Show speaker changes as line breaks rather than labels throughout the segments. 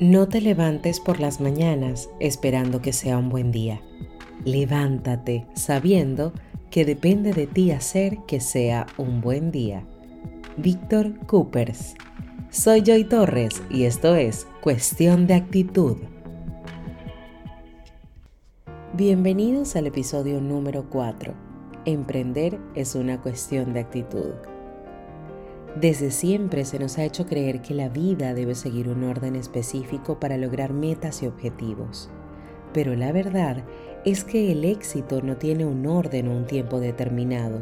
No te levantes por las mañanas esperando que sea un buen día. Levántate sabiendo que depende de ti hacer que sea un buen día. Víctor Coopers. Soy Joy Torres y esto es Cuestión de Actitud. Bienvenidos al episodio número 4. Emprender es una cuestión de actitud. Desde siempre se nos ha hecho creer que la vida debe seguir un orden específico para lograr metas y objetivos. Pero la verdad es que el éxito no tiene un orden o un tiempo determinado.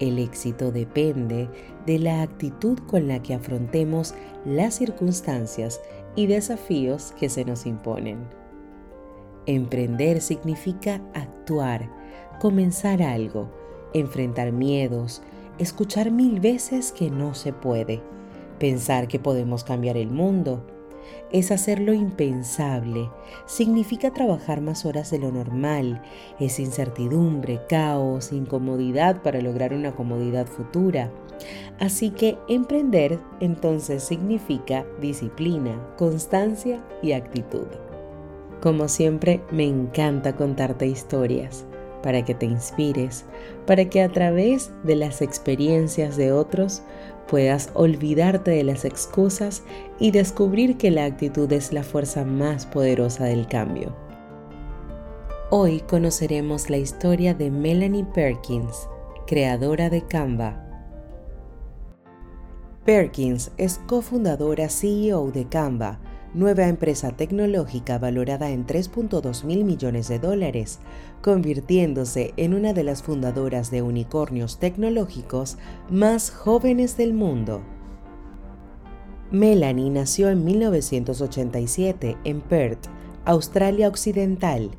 El éxito depende de la actitud con la que afrontemos las circunstancias y desafíos que se nos imponen. Emprender significa actuar, comenzar algo, enfrentar miedos, escuchar mil veces que no se puede, pensar que podemos cambiar el mundo. Es hacer lo impensable, significa trabajar más horas de lo normal, es incertidumbre, caos, incomodidad para lograr una comodidad futura. Así que emprender entonces significa disciplina, constancia y actitud. Como siempre, me encanta contarte historias para que te inspires, para que a través de las experiencias de otros puedas olvidarte de las excusas y descubrir que la actitud es la fuerza más poderosa del cambio. Hoy conoceremos la historia de Melanie Perkins, creadora de Canva. Perkins es cofundadora CEO de Canva, nueva empresa tecnológica valorada en 3.2 mil millones de dólares, convirtiéndose en una de las fundadoras de unicornios tecnológicos más jóvenes del mundo. Melanie nació en 1987 en Perth, Australia Occidental,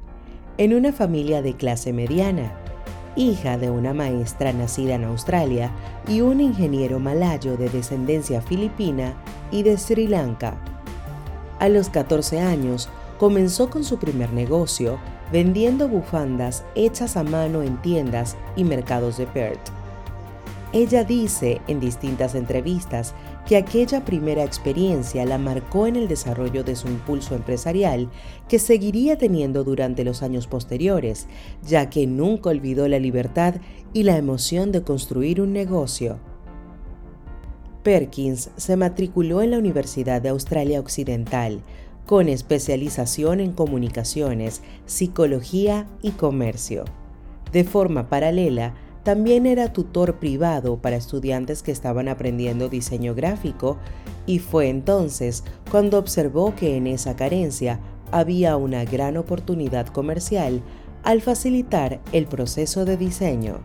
en una familia de clase mediana, hija de una maestra nacida en Australia y un ingeniero malayo de descendencia filipina y de Sri Lanka. A los 14 años comenzó con su primer negocio vendiendo bufandas hechas a mano en tiendas y mercados de Perth. Ella dice en distintas entrevistas que aquella primera experiencia la marcó en el desarrollo de su impulso empresarial que seguiría teniendo durante los años posteriores, ya que nunca olvidó la libertad y la emoción de construir un negocio. Perkins se matriculó en la Universidad de Australia Occidental, con especialización en comunicaciones, psicología y comercio. De forma paralela, también era tutor privado para estudiantes que estaban aprendiendo diseño gráfico y fue entonces cuando observó que en esa carencia había una gran oportunidad comercial al facilitar el proceso de diseño.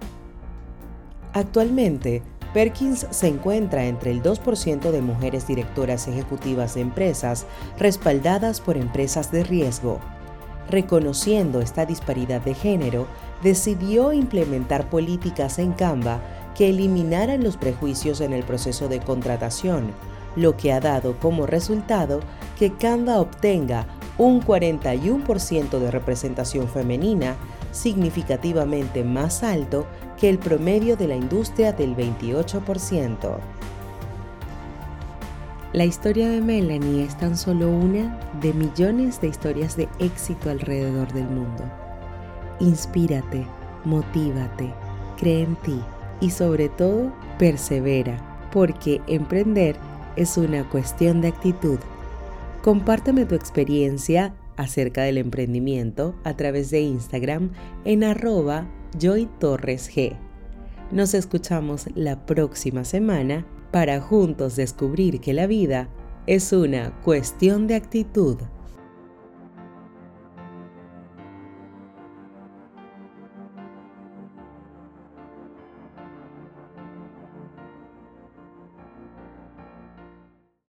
Actualmente, Perkins se encuentra entre el 2% de mujeres directoras ejecutivas de empresas respaldadas por empresas de riesgo. Reconociendo esta disparidad de género, decidió implementar políticas en Canva que eliminaran los prejuicios en el proceso de contratación, lo que ha dado como resultado que Canva obtenga un 41% de representación femenina, significativamente más alto que el promedio de la industria del 28%. La historia de Melanie es tan solo una de millones de historias de éxito alrededor del mundo. Inspírate, motívate, cree en ti y sobre todo persevera, porque emprender es una cuestión de actitud. Compárteme tu experiencia acerca del emprendimiento a través de Instagram en arroba Joy Torres G. Nos escuchamos la próxima semana para juntos descubrir que la vida es una cuestión de actitud.